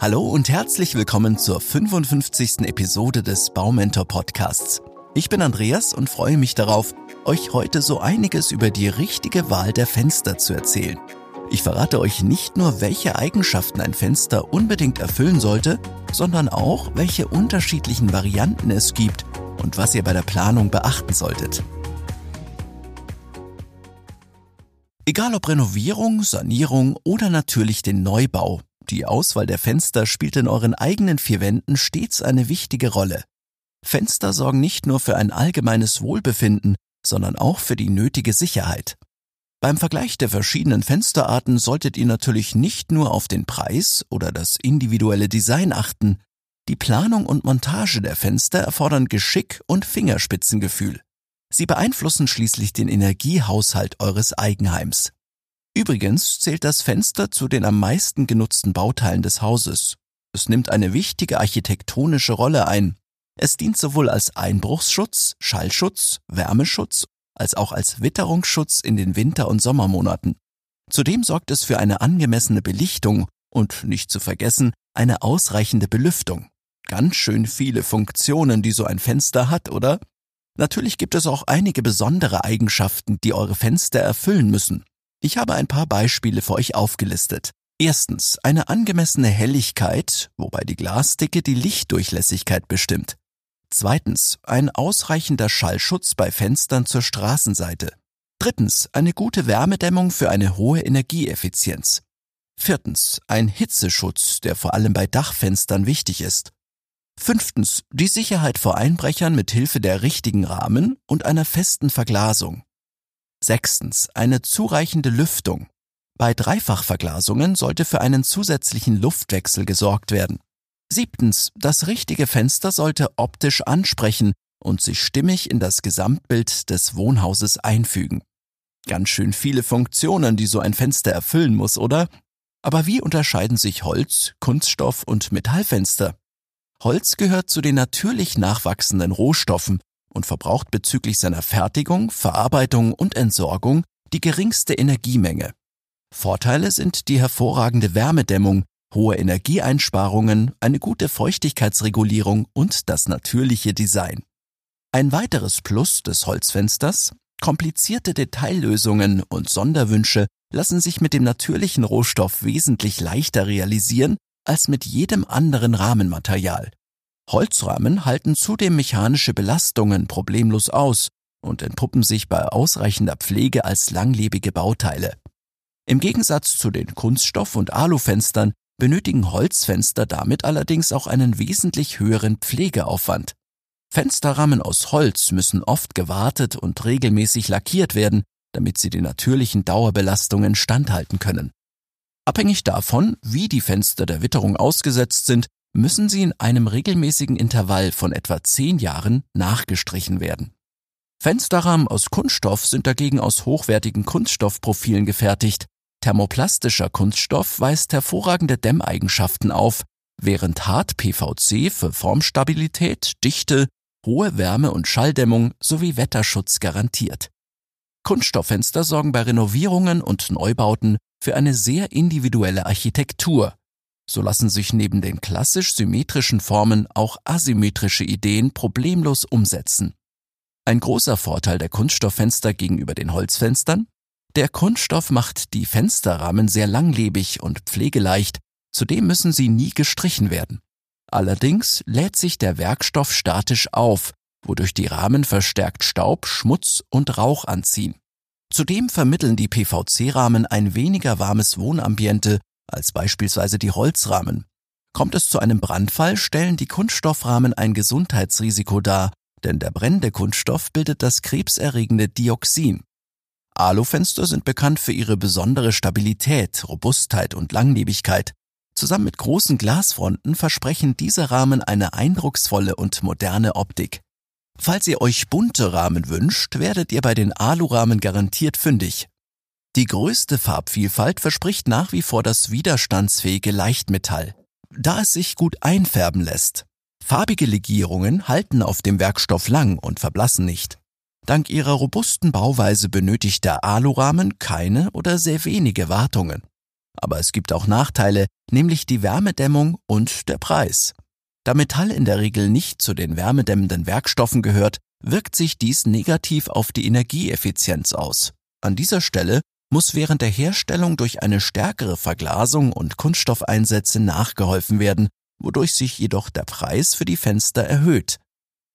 Hallo und herzlich willkommen zur 55. Episode des Baumentor Podcasts. Ich bin Andreas und freue mich darauf, euch heute so einiges über die richtige Wahl der Fenster zu erzählen. Ich verrate euch nicht nur, welche Eigenschaften ein Fenster unbedingt erfüllen sollte, sondern auch, welche unterschiedlichen Varianten es gibt und was ihr bei der Planung beachten solltet. Egal ob Renovierung, Sanierung oder natürlich den Neubau, die Auswahl der Fenster spielt in euren eigenen vier Wänden stets eine wichtige Rolle. Fenster sorgen nicht nur für ein allgemeines Wohlbefinden, sondern auch für die nötige Sicherheit. Beim Vergleich der verschiedenen Fensterarten solltet ihr natürlich nicht nur auf den Preis oder das individuelle Design achten. Die Planung und Montage der Fenster erfordern Geschick und Fingerspitzengefühl. Sie beeinflussen schließlich den Energiehaushalt eures Eigenheims. Übrigens zählt das Fenster zu den am meisten genutzten Bauteilen des Hauses. Es nimmt eine wichtige architektonische Rolle ein. Es dient sowohl als Einbruchsschutz, Schallschutz, Wärmeschutz als auch als Witterungsschutz in den Winter- und Sommermonaten. Zudem sorgt es für eine angemessene Belichtung und nicht zu vergessen eine ausreichende Belüftung. Ganz schön viele Funktionen, die so ein Fenster hat, oder? Natürlich gibt es auch einige besondere Eigenschaften, die eure Fenster erfüllen müssen. Ich habe ein paar Beispiele für euch aufgelistet. Erstens eine angemessene Helligkeit, wobei die Glasdicke die Lichtdurchlässigkeit bestimmt. Zweitens ein ausreichender Schallschutz bei Fenstern zur Straßenseite. Drittens eine gute Wärmedämmung für eine hohe Energieeffizienz. Viertens ein Hitzeschutz, der vor allem bei Dachfenstern wichtig ist. Fünftens die Sicherheit vor Einbrechern mit Hilfe der richtigen Rahmen und einer festen Verglasung. Sechstens. Eine zureichende Lüftung. Bei Dreifachverglasungen sollte für einen zusätzlichen Luftwechsel gesorgt werden. Siebtens. Das richtige Fenster sollte optisch ansprechen und sich stimmig in das Gesamtbild des Wohnhauses einfügen. Ganz schön viele Funktionen, die so ein Fenster erfüllen muss, oder? Aber wie unterscheiden sich Holz, Kunststoff und Metallfenster? Holz gehört zu den natürlich nachwachsenden Rohstoffen und verbraucht bezüglich seiner Fertigung, Verarbeitung und Entsorgung die geringste Energiemenge. Vorteile sind die hervorragende Wärmedämmung, hohe Energieeinsparungen, eine gute Feuchtigkeitsregulierung und das natürliche Design. Ein weiteres Plus des Holzfensters, komplizierte Detaillösungen und Sonderwünsche lassen sich mit dem natürlichen Rohstoff wesentlich leichter realisieren als mit jedem anderen Rahmenmaterial. Holzrahmen halten zudem mechanische Belastungen problemlos aus und entpuppen sich bei ausreichender Pflege als langlebige Bauteile. Im Gegensatz zu den Kunststoff- und Alufenstern benötigen Holzfenster damit allerdings auch einen wesentlich höheren Pflegeaufwand. Fensterrahmen aus Holz müssen oft gewartet und regelmäßig lackiert werden, damit sie den natürlichen Dauerbelastungen standhalten können. Abhängig davon, wie die Fenster der Witterung ausgesetzt sind, müssen sie in einem regelmäßigen Intervall von etwa zehn Jahren nachgestrichen werden. Fensterrahmen aus Kunststoff sind dagegen aus hochwertigen Kunststoffprofilen gefertigt. Thermoplastischer Kunststoff weist hervorragende Dämmeigenschaften auf, während Hart-PVC für Formstabilität, Dichte, hohe Wärme- und Schalldämmung sowie Wetterschutz garantiert. Kunststofffenster sorgen bei Renovierungen und Neubauten für eine sehr individuelle Architektur, so lassen sich neben den klassisch symmetrischen Formen auch asymmetrische Ideen problemlos umsetzen. Ein großer Vorteil der Kunststofffenster gegenüber den Holzfenstern? Der Kunststoff macht die Fensterrahmen sehr langlebig und pflegeleicht, zudem müssen sie nie gestrichen werden. Allerdings lädt sich der Werkstoff statisch auf, wodurch die Rahmen verstärkt Staub, Schmutz und Rauch anziehen. Zudem vermitteln die PVC-Rahmen ein weniger warmes Wohnambiente als beispielsweise die Holzrahmen. Kommt es zu einem Brandfall, stellen die Kunststoffrahmen ein Gesundheitsrisiko dar, denn der brennende Kunststoff bildet das krebserregende Dioxin. Alufenster sind bekannt für ihre besondere Stabilität, Robustheit und Langlebigkeit. Zusammen mit großen Glasfronten versprechen diese Rahmen eine eindrucksvolle und moderne Optik. Falls ihr euch bunte Rahmen wünscht, werdet ihr bei den Alurahmen garantiert fündig. Die größte Farbvielfalt verspricht nach wie vor das widerstandsfähige Leichtmetall, da es sich gut einfärben lässt. Farbige Legierungen halten auf dem Werkstoff lang und verblassen nicht. Dank ihrer robusten Bauweise benötigt der Alurahmen keine oder sehr wenige Wartungen. Aber es gibt auch Nachteile, nämlich die Wärmedämmung und der Preis. Da Metall in der Regel nicht zu den wärmedämmenden Werkstoffen gehört, wirkt sich dies negativ auf die Energieeffizienz aus. An dieser Stelle muss während der Herstellung durch eine stärkere Verglasung und Kunststoffeinsätze nachgeholfen werden, wodurch sich jedoch der Preis für die Fenster erhöht.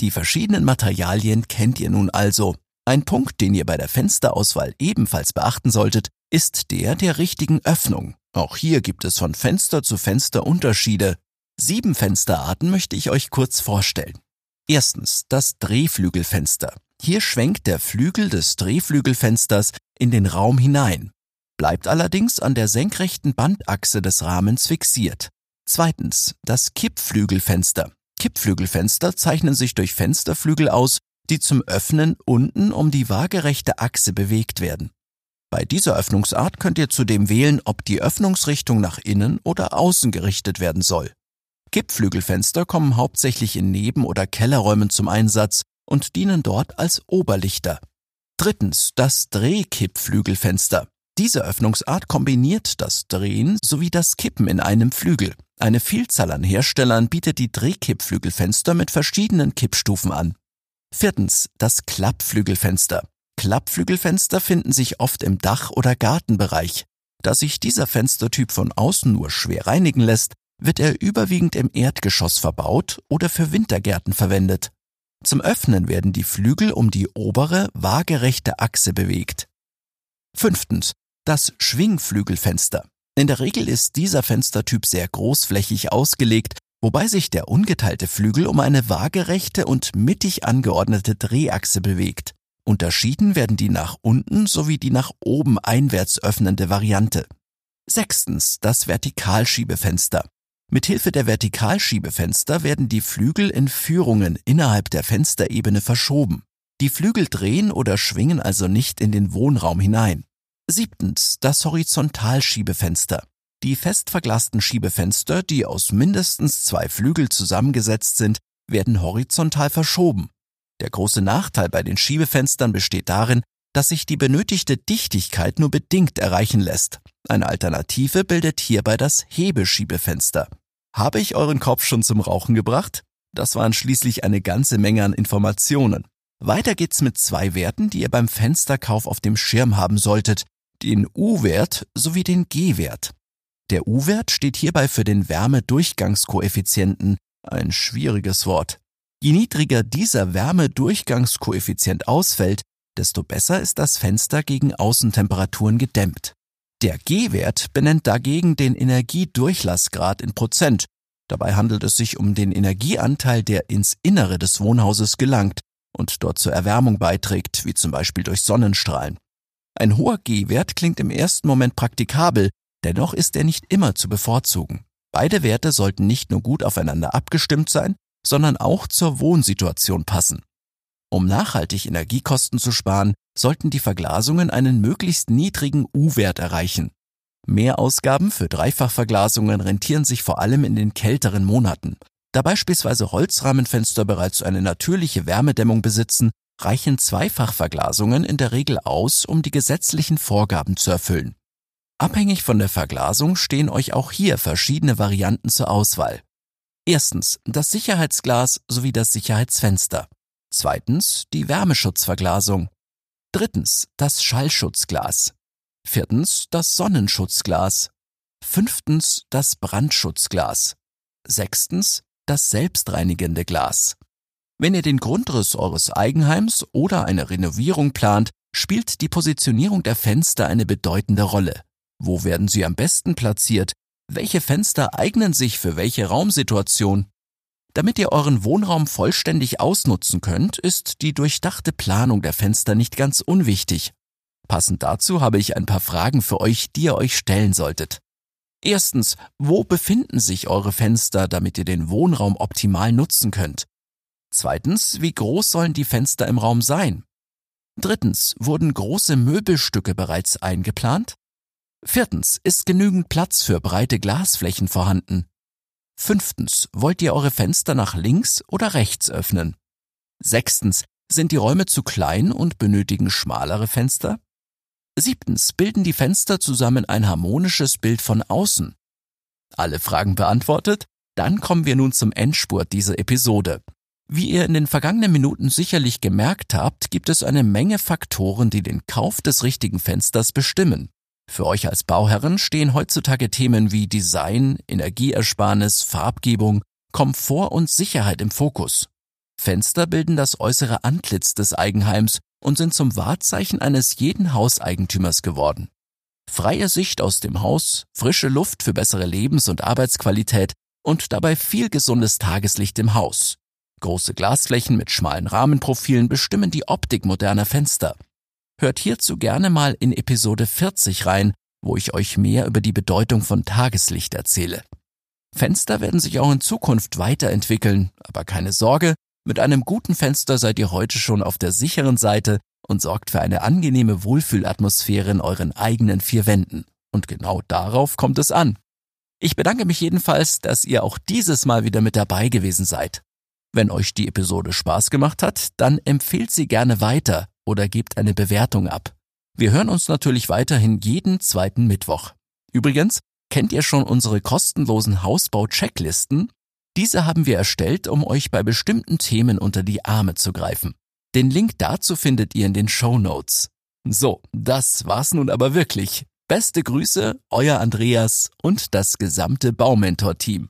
Die verschiedenen Materialien kennt ihr nun also. Ein Punkt, den ihr bei der Fensterauswahl ebenfalls beachten solltet, ist der der richtigen Öffnung. Auch hier gibt es von Fenster zu Fenster Unterschiede. Sieben Fensterarten möchte ich euch kurz vorstellen. Erstens das Drehflügelfenster. Hier schwenkt der Flügel des Drehflügelfensters in den Raum hinein, bleibt allerdings an der senkrechten Bandachse des Rahmens fixiert. Zweitens das Kippflügelfenster. Kippflügelfenster zeichnen sich durch Fensterflügel aus, die zum Öffnen unten um die waagerechte Achse bewegt werden. Bei dieser Öffnungsart könnt ihr zudem wählen, ob die Öffnungsrichtung nach innen oder außen gerichtet werden soll. Kippflügelfenster kommen hauptsächlich in Neben- oder Kellerräumen zum Einsatz und dienen dort als Oberlichter. Drittens das Drehkippflügelfenster. Diese Öffnungsart kombiniert das Drehen sowie das Kippen in einem Flügel. Eine Vielzahl an Herstellern bietet die Drehkippflügelfenster mit verschiedenen Kippstufen an. Viertens das Klappflügelfenster. Klappflügelfenster finden sich oft im Dach- oder Gartenbereich. Da sich dieser Fenstertyp von außen nur schwer reinigen lässt, wird er überwiegend im Erdgeschoss verbaut oder für Wintergärten verwendet. Zum Öffnen werden die Flügel um die obere, waagerechte Achse bewegt. Fünftens. Das Schwingflügelfenster. In der Regel ist dieser Fenstertyp sehr großflächig ausgelegt, wobei sich der ungeteilte Flügel um eine waagerechte und mittig angeordnete Drehachse bewegt. Unterschieden werden die nach unten sowie die nach oben einwärts öffnende Variante. Sechstens das Vertikalschiebefenster. Mithilfe der Vertikalschiebefenster werden die Flügel in Führungen innerhalb der Fensterebene verschoben. Die Flügel drehen oder schwingen also nicht in den Wohnraum hinein. Siebtens das Horizontalschiebefenster. Die fest verglasten Schiebefenster, die aus mindestens zwei Flügel zusammengesetzt sind, werden horizontal verschoben. Der große Nachteil bei den Schiebefenstern besteht darin, dass sich die benötigte Dichtigkeit nur bedingt erreichen lässt. Eine Alternative bildet hierbei das Hebeschiebefenster. Habe ich euren Kopf schon zum Rauchen gebracht? Das waren schließlich eine ganze Menge an Informationen. Weiter geht's mit zwei Werten, die ihr beim Fensterkauf auf dem Schirm haben solltet, den U-Wert sowie den G-Wert. Der U-Wert steht hierbei für den Wärmedurchgangskoeffizienten, ein schwieriges Wort. Je niedriger dieser Wärmedurchgangskoeffizient ausfällt, desto besser ist das Fenster gegen Außentemperaturen gedämmt. Der G-Wert benennt dagegen den Energiedurchlassgrad in Prozent. Dabei handelt es sich um den Energieanteil, der ins Innere des Wohnhauses gelangt und dort zur Erwärmung beiträgt, wie zum Beispiel durch Sonnenstrahlen. Ein hoher G-Wert klingt im ersten Moment praktikabel, dennoch ist er nicht immer zu bevorzugen. Beide Werte sollten nicht nur gut aufeinander abgestimmt sein, sondern auch zur Wohnsituation passen. Um nachhaltig Energiekosten zu sparen, sollten die Verglasungen einen möglichst niedrigen U-Wert erreichen. Mehrausgaben für Dreifachverglasungen rentieren sich vor allem in den kälteren Monaten. Da beispielsweise Holzrahmenfenster bereits eine natürliche Wärmedämmung besitzen, reichen Zweifachverglasungen in der Regel aus, um die gesetzlichen Vorgaben zu erfüllen. Abhängig von der Verglasung stehen euch auch hier verschiedene Varianten zur Auswahl. Erstens das Sicherheitsglas sowie das Sicherheitsfenster. Zweitens die Wärmeschutzverglasung. Drittens das Schallschutzglas. Viertens das Sonnenschutzglas. Fünftens das Brandschutzglas. Sechstens das selbstreinigende Glas. Wenn ihr den Grundriss eures Eigenheims oder eine Renovierung plant, spielt die Positionierung der Fenster eine bedeutende Rolle. Wo werden sie am besten platziert? Welche Fenster eignen sich für welche Raumsituation? Damit ihr euren Wohnraum vollständig ausnutzen könnt, ist die durchdachte Planung der Fenster nicht ganz unwichtig. Passend dazu habe ich ein paar Fragen für euch, die ihr euch stellen solltet. Erstens, wo befinden sich eure Fenster, damit ihr den Wohnraum optimal nutzen könnt? Zweitens, wie groß sollen die Fenster im Raum sein? Drittens, wurden große Möbelstücke bereits eingeplant? Viertens, ist genügend Platz für breite Glasflächen vorhanden? Fünftens, wollt ihr eure Fenster nach links oder rechts öffnen? Sechstens, sind die Räume zu klein und benötigen schmalere Fenster? Siebtens, bilden die Fenster zusammen ein harmonisches Bild von außen? Alle Fragen beantwortet? Dann kommen wir nun zum Endspurt dieser Episode. Wie ihr in den vergangenen Minuten sicherlich gemerkt habt, gibt es eine Menge Faktoren, die den Kauf des richtigen Fensters bestimmen. Für euch als Bauherren stehen heutzutage Themen wie Design, Energieersparnis, Farbgebung, Komfort und Sicherheit im Fokus. Fenster bilden das äußere Antlitz des Eigenheims und sind zum Wahrzeichen eines jeden Hauseigentümers geworden. Freie Sicht aus dem Haus, frische Luft für bessere Lebens- und Arbeitsqualität und dabei viel gesundes Tageslicht im Haus. Große Glasflächen mit schmalen Rahmenprofilen bestimmen die Optik moderner Fenster. Hört hierzu gerne mal in Episode 40 rein, wo ich euch mehr über die Bedeutung von Tageslicht erzähle. Fenster werden sich auch in Zukunft weiterentwickeln, aber keine Sorge, mit einem guten Fenster seid ihr heute schon auf der sicheren Seite und sorgt für eine angenehme Wohlfühlatmosphäre in euren eigenen vier Wänden. Und genau darauf kommt es an. Ich bedanke mich jedenfalls, dass ihr auch dieses Mal wieder mit dabei gewesen seid. Wenn euch die Episode Spaß gemacht hat, dann empfehlt sie gerne weiter oder gebt eine Bewertung ab. Wir hören uns natürlich weiterhin jeden zweiten Mittwoch. Übrigens, kennt ihr schon unsere kostenlosen Hausbau-Checklisten? Diese haben wir erstellt, um euch bei bestimmten Themen unter die Arme zu greifen. Den Link dazu findet ihr in den Show Notes. So, das war's nun aber wirklich. Beste Grüße, euer Andreas und das gesamte Baumentor-Team.